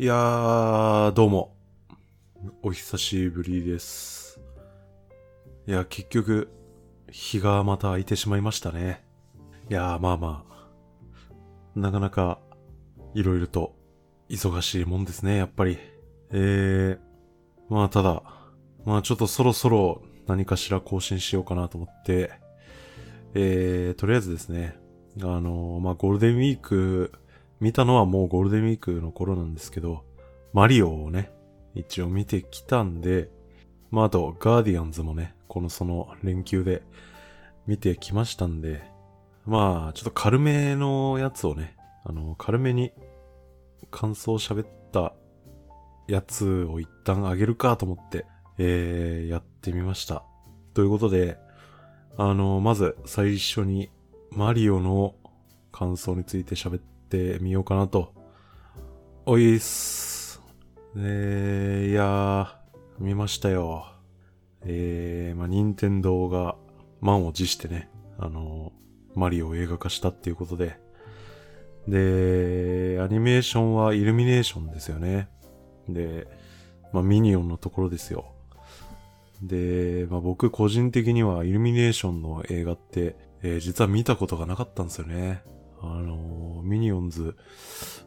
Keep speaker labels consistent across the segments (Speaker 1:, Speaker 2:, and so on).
Speaker 1: いやー、どうも。お久しぶりです。いや、結局、日がまた空いてしまいましたね。いやー、まあまあ。なかなか、いろいろと、忙しいもんですね、やっぱり。えー、まあただ、まあちょっとそろそろ何かしら更新しようかなと思って、えー、とりあえずですね、あのーまあゴールデンウィーク、見たのはもうゴールデンウィークの頃なんですけど、マリオをね、一応見てきたんで、まああと、ガーディアンズもね、このその連休で見てきましたんで、まあちょっと軽めのやつをね、あの、軽めに感想喋ったやつを一旦あげるかと思って、えー、やってみました。ということで、あの、まず最初にマリオの感想について喋ってみようかなと。おいっす。えー、いやー、見ましたよ。えー、まあ、任天堂が満を持してね、あの、マリオを映画化したっていうことで、で、アニメーションはイルミネーションですよね。で、まあ、ミニオンのところですよ。で、まあ、僕個人的にはイルミネーションの映画って、えー実は見たことがなかったんですよね。あのーミニオンズ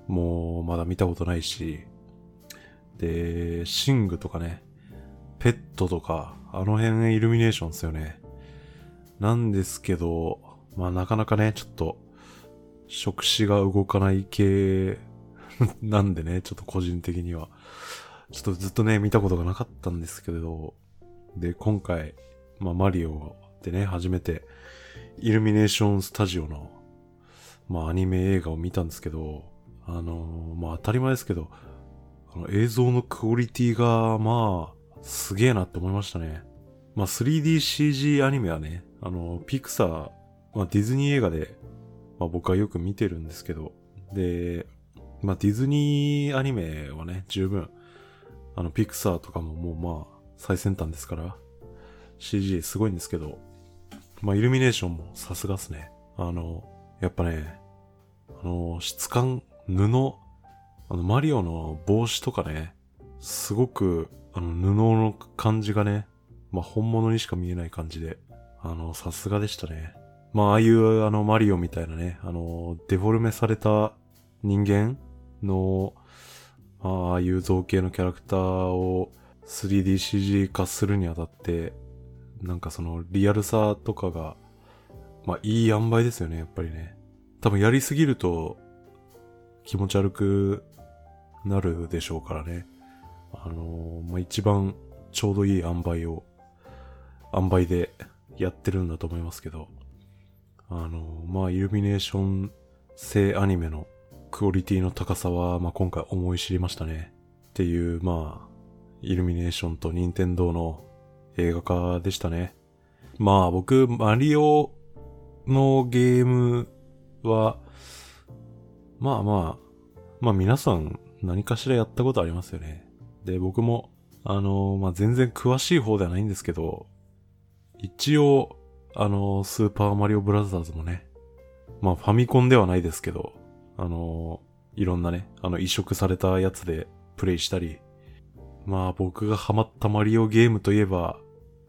Speaker 1: もまだ見たことないし、で、シングとかね、ペットとか、あの辺イルミネーションですよね。なんですけど、まあなかなかね、ちょっと、触手が動かない系 なんでね、ちょっと個人的には。ちょっとずっとね、見たことがなかったんですけれど、で、今回、まあマリオでね、初めて、イルミネーションスタジオの、まあアニメ映画を見たんですけど、あのーまあ当たり前ですけど、あの映像のクオリティが、まあ、すげえなって思いましたね。まあ 3DCG アニメはね、あの、ピクサー、まあディズニー映画で、まあ僕はよく見てるんですけど、で、まあディズニーアニメはね、十分、あの、ピクサーとかももうまあ、最先端ですから、CG すごいんですけど、まあイルミネーションもさすがっすね。あの、やっぱね、あの、質感、布、あの、マリオの帽子とかね、すごく、あの、布の感じがね、まあ、本物にしか見えない感じで、あの、さすがでしたね。まあ、ああいう、あの、マリオみたいなね、あの、デフォルメされた人間の、まあ、ああいう造形のキャラクターを 3DCG 化するにあたって、なんかその、リアルさとかが、まあ、いい塩梅ですよね、やっぱりね。多分やりすぎると、気持ち悪くなるでしょうからね。あのーまあ、一番ちょうどいい塩梅を、塩梅でやってるんだと思いますけど、あのーまあ、イルミネーション製アニメのクオリティの高さは、まあ、今回思い知りましたね。っていう、まあ、イルミネーションと任天堂の映画化でしたね。まあ、僕、マリオのゲームは、まあまあ、まあ皆さん何かしらやったことありますよね。で、僕も、あのまあ全然詳しい方ではないんですけど、一応、あのスーパーマリオブラザーズもね、まあファミコンではないですけど、あのいろんなね、あの移植されたやつでプレイしたり、まあ僕がハマったマリオゲームといえば、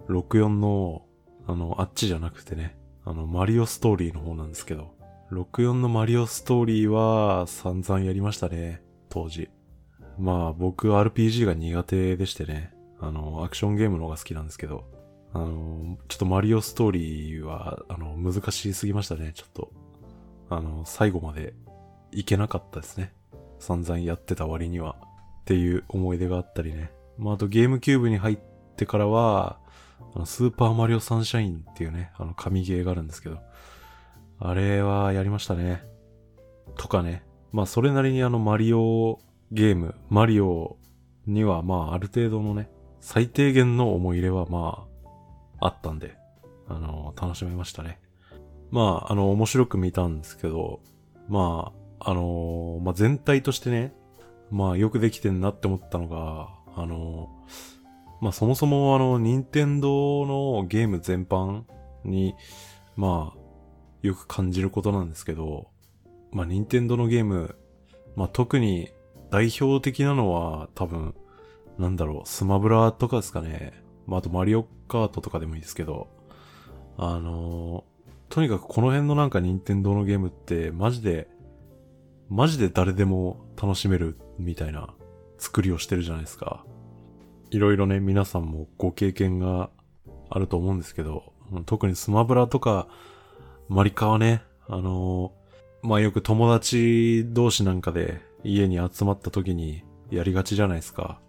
Speaker 1: 64の、あの、あっちじゃなくてね、あの、マリオストーリーの方なんですけど、64のマリオストーリーは散々やりましたね、当時。まあ僕 RPG が苦手でしてね、あの、アクションゲームの方が好きなんですけど、あの、ちょっとマリオストーリーは、あの、難しすぎましたね、ちょっと。あの、最後までいけなかったですね。散々やってた割には。っていう思い出があったりね。まああとゲームキューブに入ってってからは、あのスーパーマリオサンシャインっていうね、あの神ゲーがあるんですけど、あれはやりましたね。とかね。まあそれなりにあのマリオゲーム、マリオにはまあある程度のね、最低限の思い入れはまああったんで、あの、楽しめましたね。まああの面白く見たんですけど、まああの、まあ全体としてね、まあよくできてんなって思ったのが、あの、まあそもそもあの、任天堂のゲーム全般に、まあ、よく感じることなんですけど、まあ任天堂のゲーム、まあ特に代表的なのは多分、なんだろう、スマブラとかですかね。まあ、あとマリオカートとかでもいいですけど、あのとにかくこの辺のなんか任天堂のゲームってマジで、マジで誰でも楽しめるみたいな作りをしてるじゃないですか。いろいろね、皆さんもご経験があると思うんですけど、特にスマブラとか、マリカはね、あのまあ、よく友達同士なんかで家に集まった時にやりがちじゃないですか。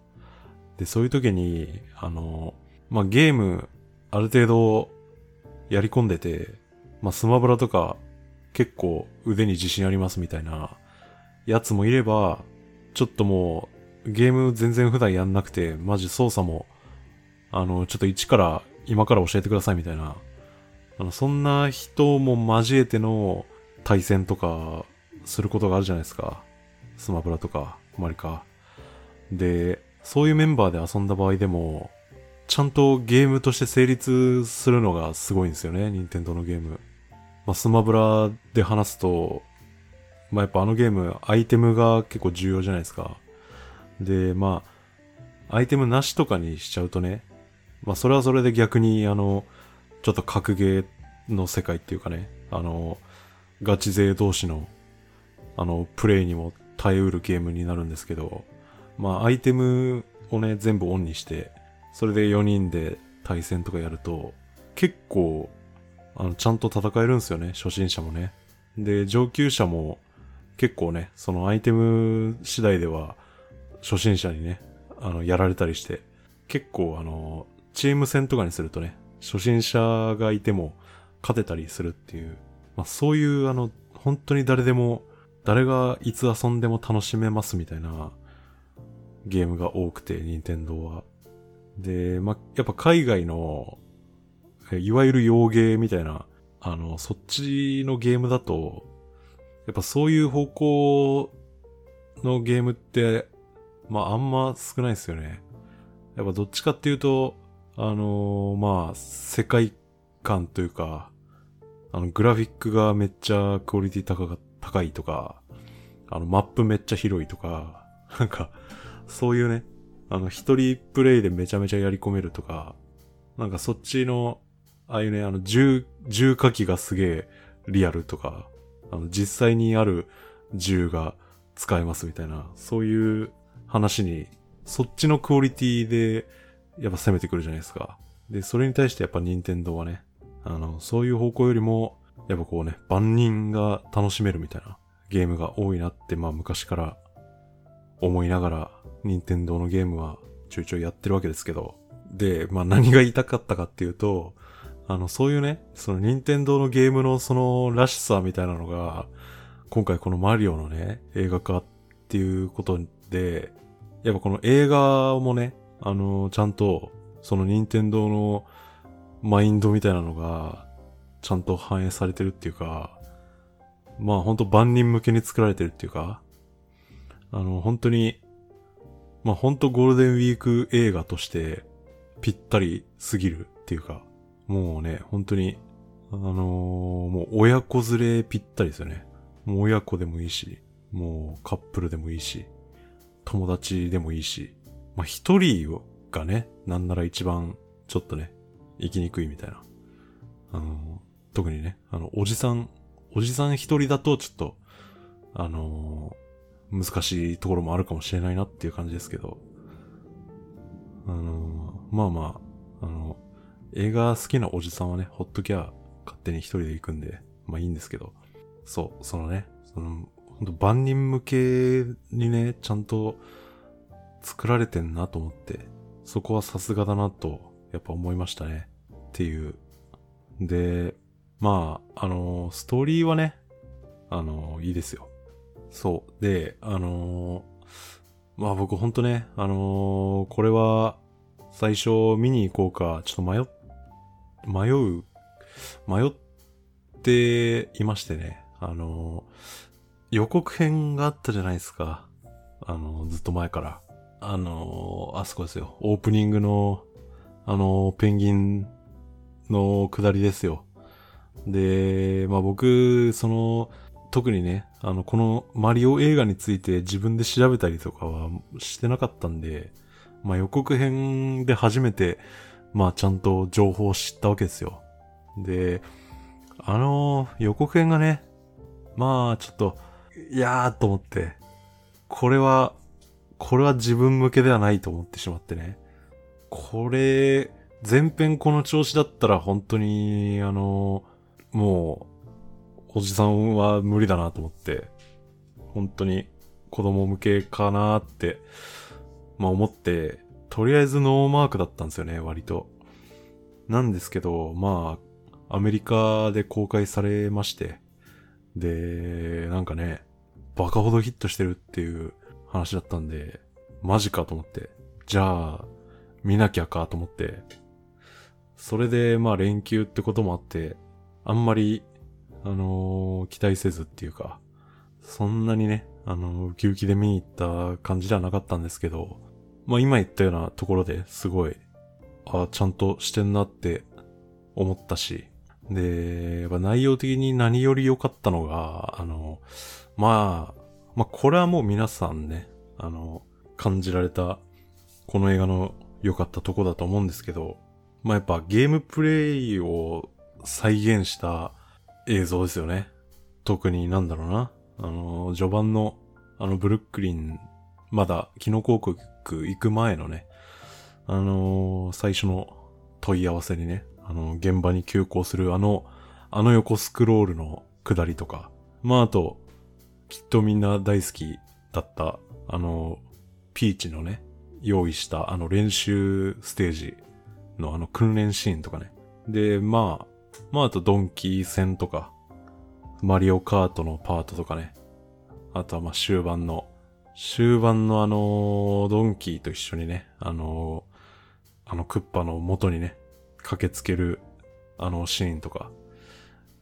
Speaker 1: で、そういう時に、あのまあ、ゲーム、ある程度やり込んでて、まあ、スマブラとか結構腕に自信ありますみたいなやつもいれば、ちょっともうゲーム全然普段やんなくて、マジ操作も、あの、ちょっと一から今から教えてくださいみたいな、あの、そんな人も交えての対戦とかすることがあるじゃないですか。スマブラとか、マリカ。で、そういうメンバーで遊んだ場合でも、ちゃんとゲームとして成立するのがすごいんですよね、任天堂のゲーム。まあ、スマブラで話すと、まあ、やっぱあのゲーム、アイテムが結構重要じゃないですか。で、まあ、アイテムなしとかにしちゃうとね、まあ、それはそれで逆に、あの、ちょっと格ゲーの世界っていうかね、あの、ガチ勢同士の、あの、プレイにも耐えうるゲームになるんですけど、まあ、アイテムをね、全部オンにして、それで4人で対戦とかやると、結構、あの、ちゃんと戦えるんですよね、初心者もね。で、上級者も結構ね、そのアイテム次第では、初心者にね、あの、やられたりして、結構あの、チーム戦とかにするとね、初心者がいても勝てたりするっていう、まあそういうあの、本当に誰でも、誰がいつ遊んでも楽しめますみたいなゲームが多くて、任天堂は。で、まあ、やっぱ海外の、いわゆる洋ゲーみたいな、あの、そっちのゲームだと、やっぱそういう方向のゲームって、まああんま少ないですよね。やっぱどっちかっていうと、あのー、まあ、世界観というか、あの、グラフィックがめっちゃクオリティ高、高いとか、あの、マップめっちゃ広いとか、なんか、そういうね、あの、一人プレイでめちゃめちゃやり込めるとか、なんかそっちの、ああいうね、あの、銃、銃火器がすげえリアルとか、あの、実際にある銃が使えますみたいな、そういう話に、そっちのクオリティで、やっぱ攻めてくるじゃないですか。で、それに対してやっぱ任天堂はね、あの、そういう方向よりも、やっぱこうね、万人が楽しめるみたいなゲームが多いなって、まあ昔から思いながら、任天堂のゲームはちょいちょいやってるわけですけど、で、まあ何が言いたかったかっていうと、あの、そういうね、その任天堂のゲームのそのらしさみたいなのが、今回このマリオのね、映画化っていうことで、やっぱこの映画もね、あの、ちゃんと、その任天堂のマインドみたいなのが、ちゃんと反映されてるっていうか、まあ本当万人向けに作られてるっていうか、あの、本当に、まあ本当ゴールデンウィーク映画としてぴったりすぎるっていうか、もうね、本当に、あのー、もう親子連れぴったりですよね。もう親子でもいいし、もうカップルでもいいし、友達でもいいし、まあ一人がね、なんなら一番ちょっとね、生きにくいみたいな。あの、特にね、あの、おじさん、おじさん一人だとちょっと、あのー、難しいところもあるかもしれないなっていう感じですけど、あのー、まあまあ、あの映画好きなおじさんはね、ほっときゃ勝手に一人で行くんで、まあいいんですけど、そう、そのね、その、万人向けにね、ちゃんと作られてんなと思って、そこはさすがだなと、やっぱ思いましたね。っていう。で、まあ、あのストーリーはね、あのいいですよ。そう。で、あのまあ僕ほんとね、あのこれは、最初見に行こうか、ちょっと迷っ迷う、迷っていましてね。あの、予告編があったじゃないですか。あの、ずっと前から。あの、あそこですよ。オープニングの、あの、ペンギンの下りですよ。で、まあ僕、その、特にね、あの、このマリオ映画について自分で調べたりとかはしてなかったんで、まあ予告編で初めて、まあちゃんと情報を知ったわけですよ。で、あの予告編がね、まあちょっと、いやーと思って、これは、これは自分向けではないと思ってしまってね。これ、前編この調子だったら本当に、あの、もう、おじさんは無理だなと思って、本当に子供向けかなーって、まあ思って、とりあえずノーマークだったんですよね、割と。なんですけど、まあ、アメリカで公開されまして、で、なんかね、バカほどヒットしてるっていう話だったんで、マジかと思って、じゃあ、見なきゃかと思って、それで、まあ連休ってこともあって、あんまり、あのー、期待せずっていうか、そんなにね、あのー、ウキウキで見に行った感じではなかったんですけど、まあ今言ったようなところですごい、あちゃんとしてんなって思ったし、で、やっぱ内容的に何より良かったのが、あの、まあ、まあこれはもう皆さんね、あの、感じられた、この映画の良かったとこだと思うんですけど、まあやっぱゲームプレイを再現した映像ですよね。特になんだろうな。あの、序盤の、あのブルックリン、まだ、キノコ国行く前のね、あの最初の問い合わせにね、あの、現場に急行するあの、あの横スクロールの下りとか、まああと、きっとみんな大好きだった、あの、ピーチのね、用意したあの練習ステージのあの訓練シーンとかね。で、まあ、まああとドンキー戦とか、マリオカートのパートとかね。あとはまあ終盤の、終盤のあの、ドンキーと一緒にね、あの、あのクッパの元にね、駆けつけるあのシーンとか。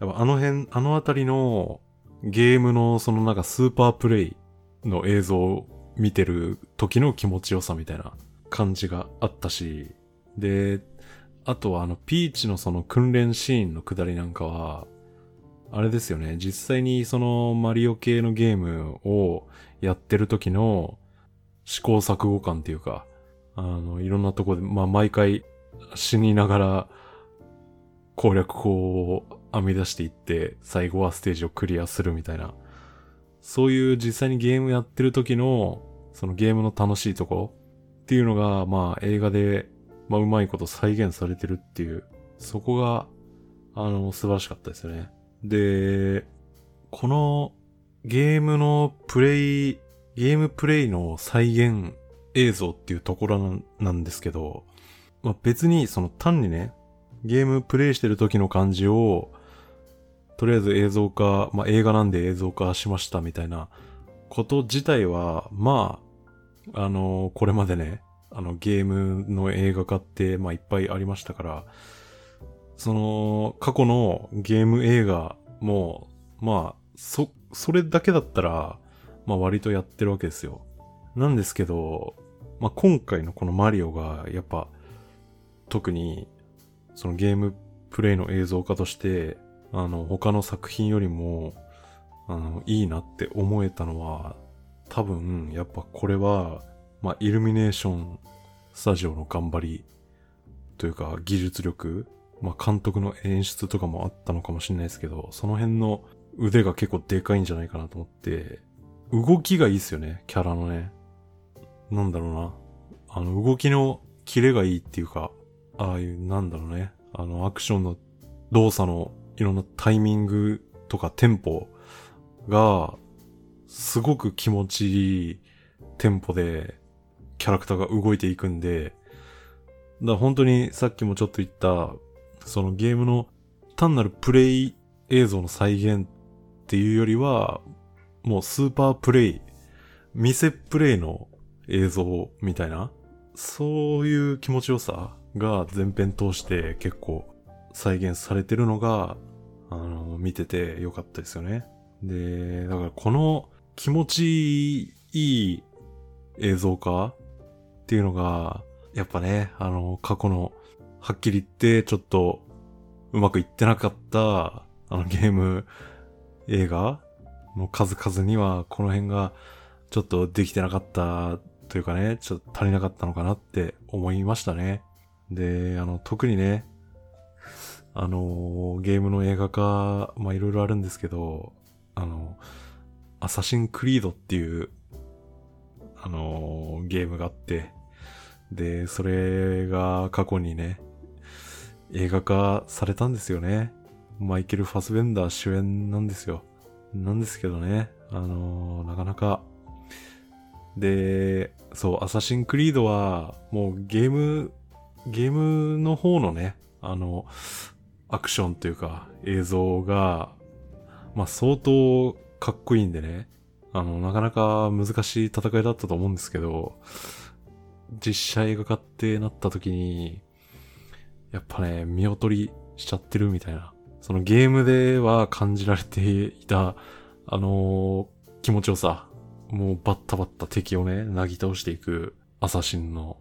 Speaker 1: やっぱあの辺、あのあたりのゲームのそのなんかスーパープレイの映像を見てる時の気持ちよさみたいな感じがあったし、で、あとはあの、ピーチのその訓練シーンの下りなんかは、あれですよね、実際にそのマリオ系のゲームをやってる時の試行錯誤感っていうか、あの、いろんなとこで、まあ毎回死にながら攻略法を編み出していって、最後はステージをクリアするみたいな、そういう実際にゲームやってる時の、そのゲームの楽しいとこっていうのが、まあ映画でまあ、うまいこと再現されてるっていう、そこが、あの、素晴らしかったですよね。で、このゲームのプレイ、ゲームプレイの再現映像っていうところなんですけど、まあ、別にその単にね、ゲームプレイしてる時の感じを、とりあえず映像化、まあ、映画なんで映像化しましたみたいなこと自体は、まあ、あの、これまでね、あのゲームの映画化って、まあいっぱいありましたから、その過去のゲーム映画も、まあ、そ、それだけだったら、まあ割とやってるわけですよ。なんですけど、まあ今回のこのマリオが、やっぱ、特に、そのゲームプレイの映像化として、あの、他の作品よりも、あの、いいなって思えたのは、多分、やっぱこれは、まあ、イルミネーションスタジオの頑張りというか技術力、まあ、監督の演出とかもあったのかもしれないですけど、その辺の腕が結構でかいんじゃないかなと思って、動きがいいっすよね、キャラのね。なんだろうな。あの、動きのキレがいいっていうか、ああいう、なんだろうね。あの、アクションの動作のいろんなタイミングとかテンポが、すごく気持ちいいテンポで、キャラクターが動いていくんで、だ本当にさっきもちょっと言った、そのゲームの単なるプレイ映像の再現っていうよりは、もうスーパープレイ、見せプレイの映像みたいな、そういう気持ちよさが前編通して結構再現されてるのが、あの、見ててよかったですよね。で、だからこの気持ちいい映像化っていうのが、やっぱね、あの、過去の、はっきり言って、ちょっと、うまくいってなかった、あのゲーム、映画の数々には、この辺がちょっとできてなかったというかね、ちょっと足りなかったのかなって思いましたね。で、あの、特にね、あの、ゲームの映画化、まあ、いろいろあるんですけど、あの、アサシンクリードっていう、あの、ゲームがあって、で、それが過去にね、映画化されたんですよね。マイケル・ファスベンダー主演なんですよ。なんですけどね、あの、なかなか。で、そう、アサシンクリードは、もうゲーム、ゲームの方のね、あの、アクションというか、映像が、まあ相当かっこいいんでね、あの、なかなか難しい戦いだったと思うんですけど、実写映画化ってなった時に、やっぱね、見劣りしちゃってるみたいな。そのゲームでは感じられていた、あのー、気持ちよさ。もうバッタバッタ敵をね、なぎ倒していくアサシンの、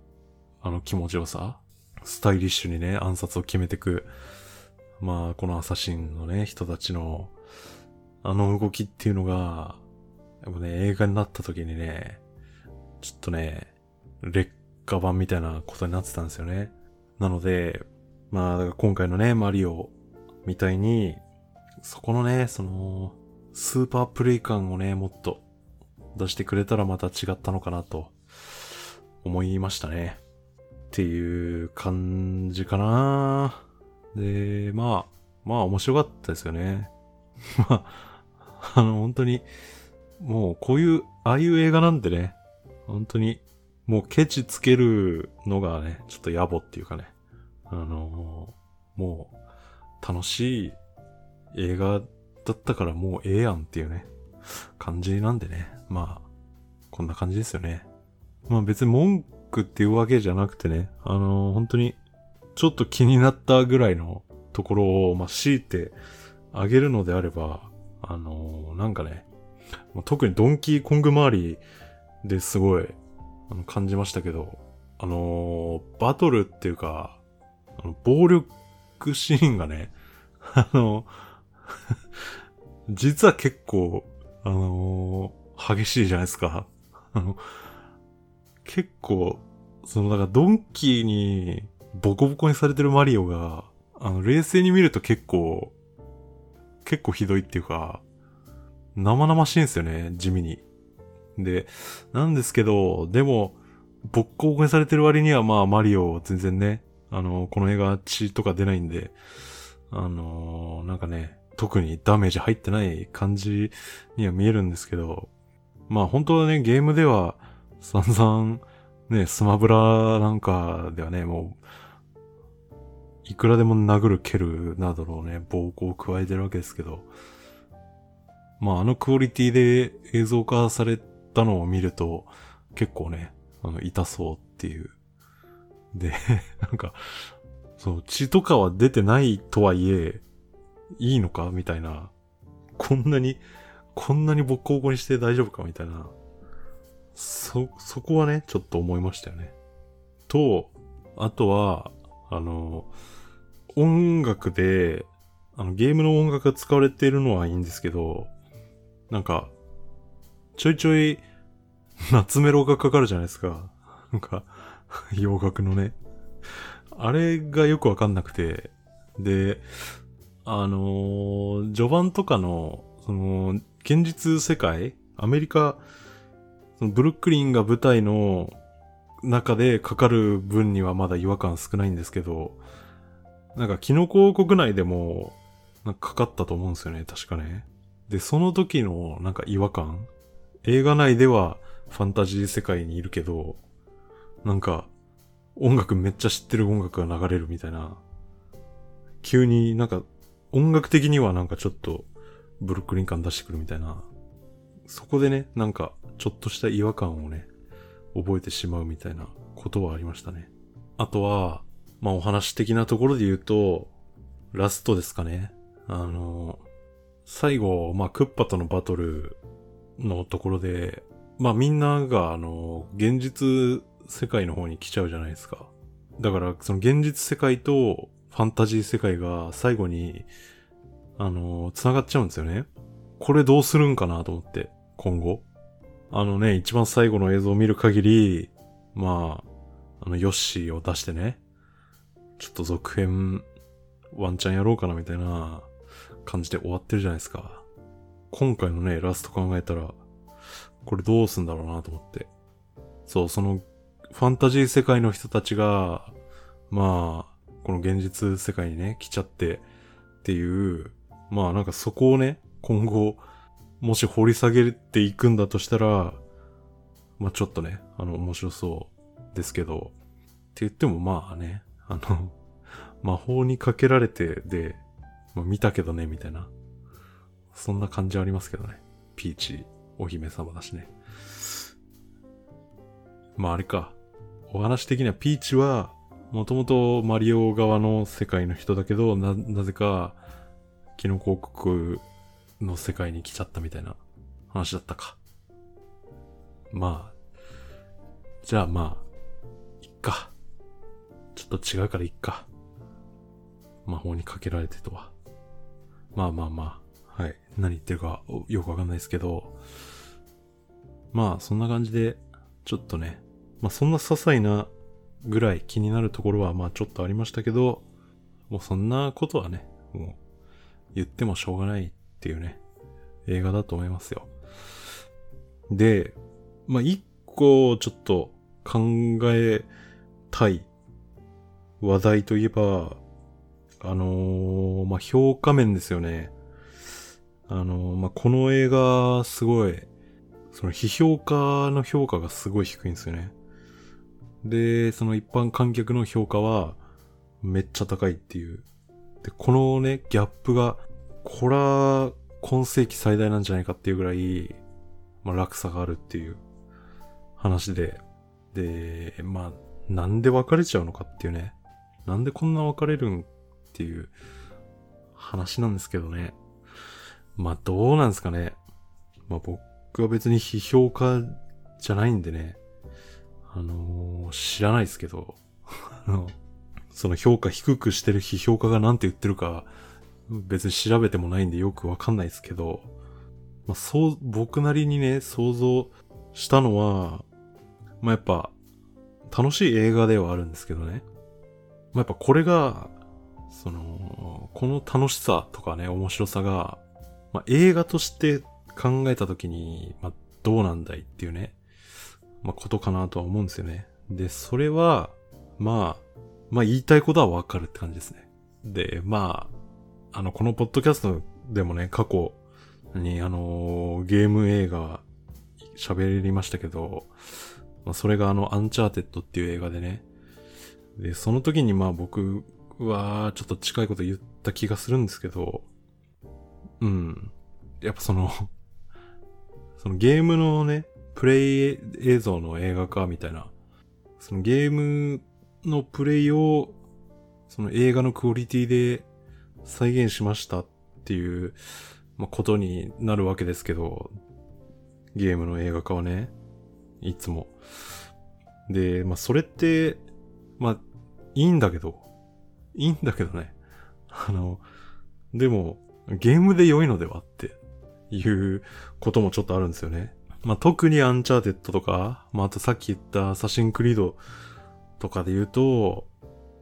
Speaker 1: あの気持ちよさ。スタイリッシュにね、暗殺を決めていく。まあ、このアサシンのね、人たちの、あの動きっていうのが、やっぱね、映画になった時にね、ちょっとね、劣化版みたいなことになってたんですよね。なので、まあ、今回のね、マリオみたいに、そこのね、その、スーパープレイ感をね、もっと出してくれたらまた違ったのかなと思いましたね。っていう感じかなで、まあ、まあ面白かったですよね。まあ、あの、本当に、もうこういう、ああいう映画なんでね、本当に、もうケチつけるのがね、ちょっと野暮っていうかね、あのもう、楽しい映画だったからもうええやんっていうね、感じなんでね。まあ、こんな感じですよね。まあ別に文句っていうわけじゃなくてね、あの、本当にちょっと気になったぐらいのところを、まあ強いてあげるのであれば、あのー、なんかね、特にドンキーコング周りですごい、あの、感じましたけど、あのー、バトルっていうか、あの暴力シーンがね、あの、実は結構、あのー、激しいじゃないですか。あの、結構、その、だからドンキーにボコボコにされてるマリオが、あの、冷静に見ると結構、結構ひどいっていうか、生々しいんですよね、地味に。で、なんですけど、でも、ボッコボコにされてる割にはまあマリオ全然ね、あの、この映画血とか出ないんで、あのー、なんかね、特にダメージ入ってない感じには見えるんですけど、まあ本当はね、ゲームでは散々ね、スマブラなんかではね、もう、いくらでも殴る蹴るなどのね、暴行を加えてるわけですけど、まああのクオリティで映像化されたのを見ると、結構ね、あの、痛そうっていうで、なんか、そう、血とかは出てないとはいえ、いいのかみたいな。こんなに、こんなにボッコボコにして大丈夫かみたいな。そ、そこはね、ちょっと思いましたよね。と、あとは、あの、音楽で、あの、ゲームの音楽が使われているのはいいんですけど、なんか、ちょいちょい、夏メロがかかるじゃないですか。なんか、洋楽のね。あれがよくわかんなくて。で、あのー、序盤とかの、その、現実世界アメリカ、そのブルックリンが舞台の中でかかる分にはまだ違和感少ないんですけど、なんかキノコ国内でも、なんかかかったと思うんですよね、確かね。で、その時のなんか違和感映画内ではファンタジー世界にいるけど、なんか、音楽めっちゃ知ってる音楽が流れるみたいな。急になんか、音楽的にはなんかちょっと、ブルックリン感出してくるみたいな。そこでね、なんか、ちょっとした違和感をね、覚えてしまうみたいなことはありましたね。あとは、まあお話的なところで言うと、ラストですかね。あの、最後、まあクッパとのバトルのところで、まあみんながあの、現実世界の方に来ちゃうじゃないですか。だから、その現実世界とファンタジー世界が最後に、あの、繋がっちゃうんですよね。これどうするんかなと思って、今後。あのね、一番最後の映像を見る限り、まあ、あの、ヨッシーを出してね、ちょっと続編、ワンチャンやろうかなみたいな感じで終わってるじゃないですか。今回のね、ラスト考えたら、これどうすんだろうなと思って。そう、その、ファンタジー世界の人たちが、まあ、この現実世界にね、来ちゃってっていう、まあなんかそこをね、今後、もし掘り下げていくんだとしたら、まあちょっとね、あの、面白そうですけど、って言ってもまあね、あの、魔法にかけられてで、まあ見たけどね、みたいな。そんな感じありますけどね。ピーチ、お姫様だしね。まああれか。お話的にはピーチは、もともとマリオ側の世界の人だけど、な、なぜか、キノコ王国の世界に来ちゃったみたいな話だったか。まあ、じゃあまあ、いっか。ちょっと違うからいっか。魔法にかけられてとは。まあまあまあ、はい。何言ってるかよくわかんないですけど、まあそんな感じで、ちょっとね、まあそんな些細なぐらい気になるところはまあちょっとありましたけど、もうそんなことはね、もう言ってもしょうがないっていうね、映画だと思いますよ。で、まあ一個ちょっと考えたい話題といえば、あのー、まあ評価面ですよね。あのー、まあこの映画すごい、その批評家の評価がすごい低いんですよね。で、その一般観客の評価はめっちゃ高いっていう。で、このね、ギャップが、これは今世紀最大なんじゃないかっていうぐらい、まあ落差があるっていう話で。で、まあ、なんで別れちゃうのかっていうね。なんでこんな別れるんっていう話なんですけどね。まあどうなんですかね。まあ僕は別に批評家じゃないんでね。あのー、知らないですけど、あの、その評価低くしてる批評家が何て言ってるか、別に調べてもないんでよくわかんないですけど、まあ、そう、僕なりにね、想像したのは、まあ、やっぱ、楽しい映画ではあるんですけどね。まあ、やっぱこれが、その、この楽しさとかね、面白さが、まあ、映画として考えたときに、まあ、どうなんだいっていうね。まあ、ことかなとは思うんですよね。で、それは、まあ、まあ言いたいことはわかるって感じですね。で、まあ、あの、このポッドキャストでもね、過去に、あのー、ゲーム映画喋りましたけど、まあ、それがあの、アンチャーテッドっていう映画でね。で、その時にまあ僕はちょっと近いこと言った気がするんですけど、うん。やっぱその そのゲームのね、プレイ映像の映画化みたいな、そのゲームのプレイを、その映画のクオリティで再現しましたっていう、まあ、ことになるわけですけど、ゲームの映画化はね、いつも。で、まあ、それって、まあ、いいんだけど、いいんだけどね。あの、でも、ゲームで良いのではっていうこともちょっとあるんですよね。まあ、特にアンチャーテッドとか、まあ、あとさっき言ったアサシンクリードとかで言うと、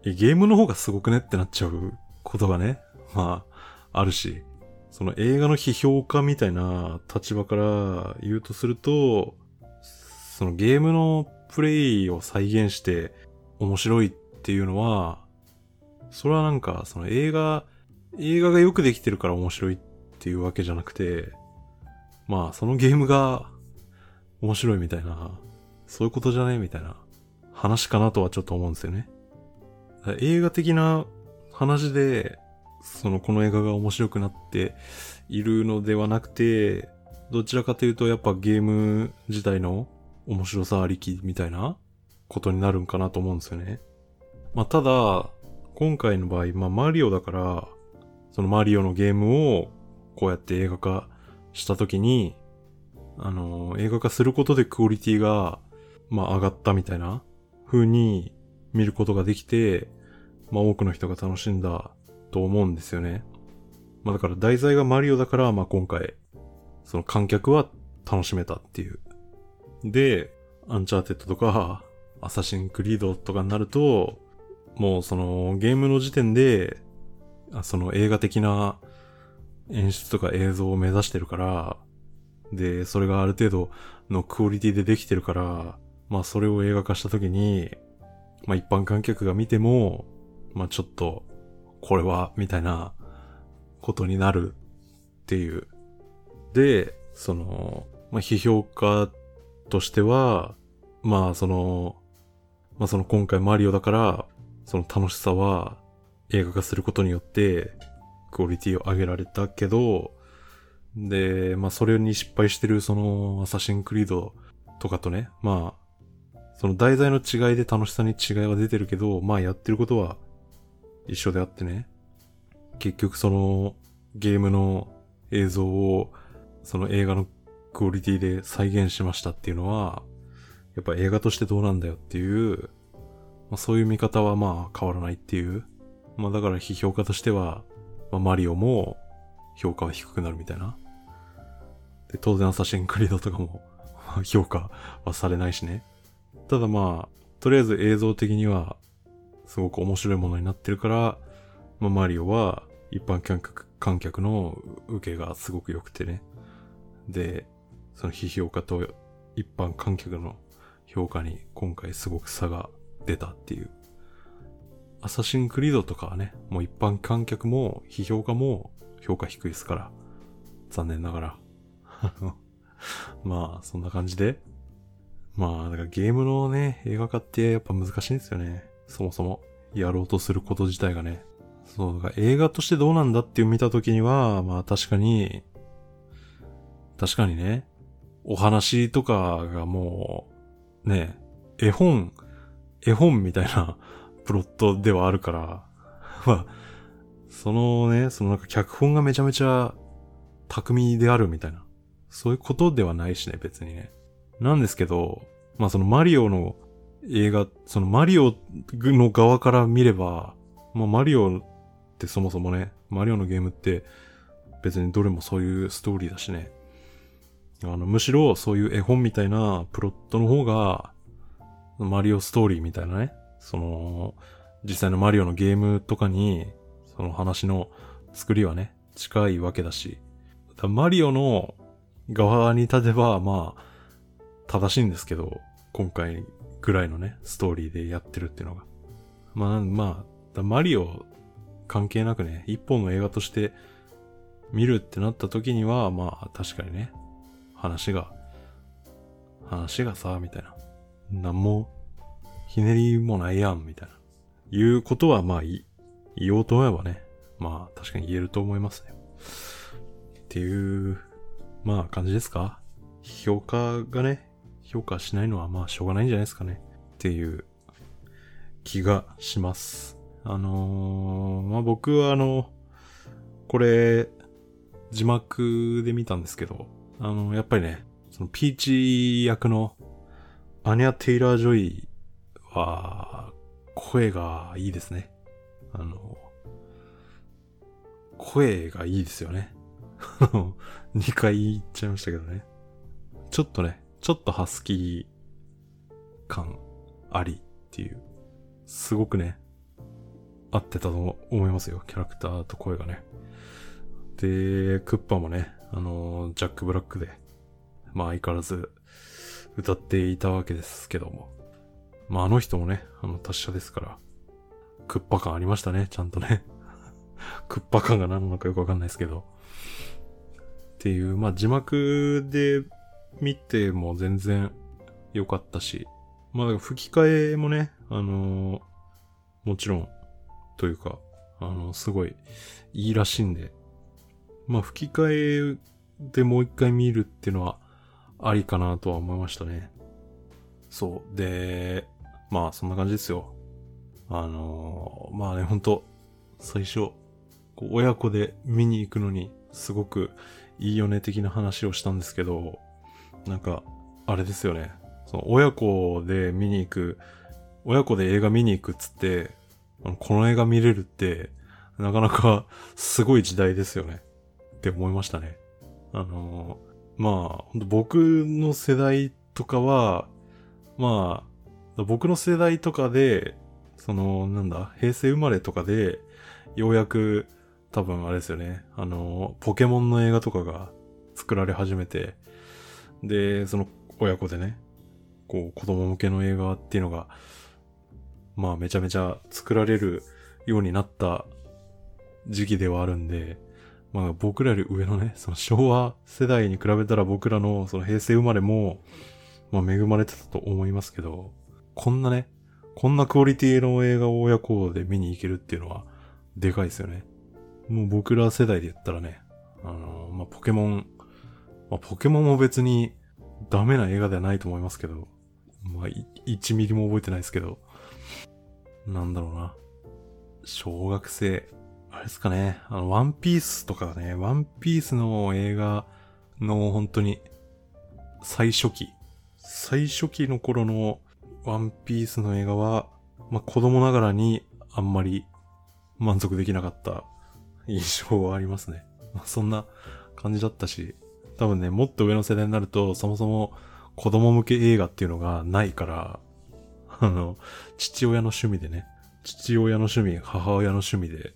Speaker 1: ゲームの方がすごくねってなっちゃうことがね、まあ、あるし、その映画の批評家みたいな立場から言うとすると、そのゲームのプレイを再現して面白いっていうのは、それはなんか、その映画、映画がよくできてるから面白いっていうわけじゃなくて、まあ、そのゲームが面白いみたいな、そういうことじゃねみたいな話かなとはちょっと思うんですよね。映画的な話で、そのこの映画が面白くなっているのではなくて、どちらかというとやっぱゲーム自体の面白さありきみたいなことになるんかなと思うんですよね。まあただ、今回の場合、まあマリオだから、そのマリオのゲームをこうやって映画化した時に、あの、映画化することでクオリティが、まあ上がったみたいな風に見ることができて、まあ多くの人が楽しんだと思うんですよね。まあだから題材がマリオだから、まあ今回その観客は楽しめたっていう。で、アンチャーテッドとか、アサシンクリードとかになると、もうそのゲームの時点で、その映画的な演出とか映像を目指してるから、で、それがある程度のクオリティでできてるから、まあそれを映画化した時に、まあ一般観客が見ても、まあちょっと、これは、みたいなことになるっていう。で、その、まあ批評家としては、まあその、まあその今回マリオだから、その楽しさは映画化することによってクオリティを上げられたけど、で、まあそれに失敗してるそのアサシンクリードとかとね、まあ、その題材の違いで楽しさに違いは出てるけど、まあやってることは一緒であってね、結局そのゲームの映像をその映画のクオリティで再現しましたっていうのは、やっぱ映画としてどうなんだよっていう、まあ、そういう見方はまあ変わらないっていう。まあだから批評家としては、まあマリオも評価は低くなるみたいな。で、当然アサシンクリードとかも 評価はされないしね。ただまあ、とりあえず映像的にはすごく面白いものになってるから、まあマリオは一般観客観客の受けがすごく良くてね。で、その批評家と一般観客の評価に今回すごく差が出たっていう。アサシンクリードとかはね、もう一般観客も批評家も評価低いですから。残念ながら。まあ、そんな感じで。まあ、だからゲームのね、映画化ってやっぱ難しいんですよね。そもそも。やろうとすること自体がね。そう、だから映画としてどうなんだって見たときには、まあ確かに、確かにね、お話とかがもう、ね、絵本、絵本みたいな プロットではあるから、まあ、そのね、そのなんか脚本がめちゃめちゃ巧みであるみたいな、そういうことではないしね、別にね。なんですけど、まあそのマリオの映画、そのマリオの側から見れば、まあマリオってそもそもね、マリオのゲームって別にどれもそういうストーリーだしね。あの、むしろそういう絵本みたいなプロットの方が、マリオストーリーみたいなね、その、実際のマリオのゲームとかに、その話の作りはね、近いわけだし、だマリオの側に立てば、まあ、正しいんですけど、今回ぐらいのね、ストーリーでやってるっていうのが。まあ、まあ、マリオ関係なくね、一本の映画として見るってなった時には、まあ、確かにね、話が、話がさ、みたいな。なんも、ひねりもないやん、みたいな。いうことは、まあ、言おうと思えばね。まあ、確かに言えると思いますね。っていう、まあ、感じですか？評価がね、評価しないのは、まあ、しょうがないんじゃないですかね。っていう気がします。あのー、まあ、僕はあの、これ、字幕で見たんですけど、あの、やっぱりね、そのピーチ役のアニャ・テイラー・ジョイは、声がいいですね。あの、声がいいですよね。2回言っちゃいましたけどね。ちょっとね、ちょっとハスキー感ありっていう、すごくね、合ってたと思いますよ。キャラクターと声がね。で、クッパもね、あの、ジャック・ブラックで、まあ相変わらず歌っていたわけですけども。まああの人もね、あの達者ですから、クッパ感ありましたね、ちゃんとね。クッパ感が何なのかよくわかんないですけど。っていう、まあ字幕で見ても全然良かったし、まあ吹き替えもね、あのー、もちろん、というか、あの、すごいいいらしいんで、まあ吹き替えでもう一回見るっていうのはありかなとは思いましたね。そう。で、まあそんな感じですよ。あのー、まあね、ほんと、最初、こう親子で見に行くのにすごくいいよね的な話をしたんですけど、なんか、あれですよね。その親子で見に行く、親子で映画見に行くっつって、この映画見れるって、なかなかすごい時代ですよね。って思いましたね。あのまあ、僕の世代とかは、まあ、僕の世代とかで、その、なんだ、平成生まれとかで、ようやく、多分あれですよね、あの、ポケモンの映画とかが作られ始めて、で、その親子でね、こう、子供向けの映画っていうのが、まあめちゃめちゃ作られるようになった時期ではあるんで、まあ僕らより上のね、その昭和世代に比べたら僕らのその平成生まれも、まあ恵まれてたと思いますけど、こんなね、こんなクオリティの映画を親子で見に行けるっていうのは、でかいですよね。もう僕ら世代で言ったらね、あのー、まあポケモン、まあポケモンも別にダメな映画ではないと思いますけど、まあ1ミリも覚えてないですけど、なんだろうな。小学生、あれですかね、あの、ワンピースとかね、ワンピースの映画の本当に最初期、最初期の頃のワンピースの映画は、まあ、子供ながらにあんまり満足できなかった印象はありますね。まあ、そんな感じだったし、多分ね、もっと上の世代になると、そもそも子供向け映画っていうのがないから、あの、父親の趣味でね、父親の趣味、母親の趣味で、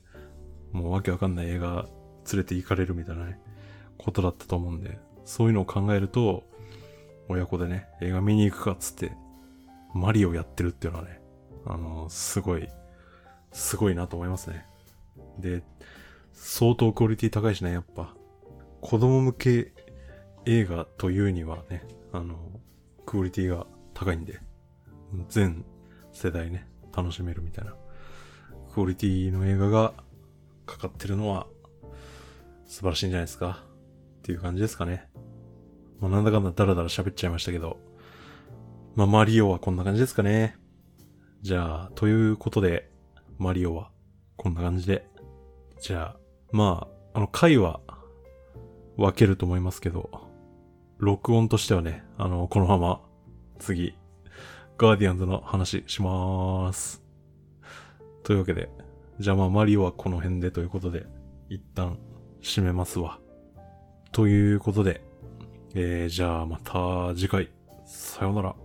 Speaker 1: もうわけわかんない映画連れて行かれるみたいなね、ことだったと思うんで、そういうのを考えると、親子でね、映画見に行くかっつって、マリオやってるっていうのはね、あの、すごい、すごいなと思いますね。で、相当クオリティ高いしね、やっぱ。子供向け映画というにはね、あの、クオリティが高いんで、全世代ね、楽しめるみたいな、クオリティの映画がかかってるのは素晴らしいんじゃないですか？っていう感じですかね。まあ、なんだかんだダラダラ喋っちゃいましたけど、まあ、マリオはこんな感じですかね。じゃあ、ということで、マリオはこんな感じで。じゃあ、まあ、あの、回は分けると思いますけど、録音としてはね、あの、このまま次、ガーディアンズの話しまーす。というわけで、じゃあまあマリオはこの辺でということで、一旦締めますわ。ということで、えー、じゃあまた次回、さようなら。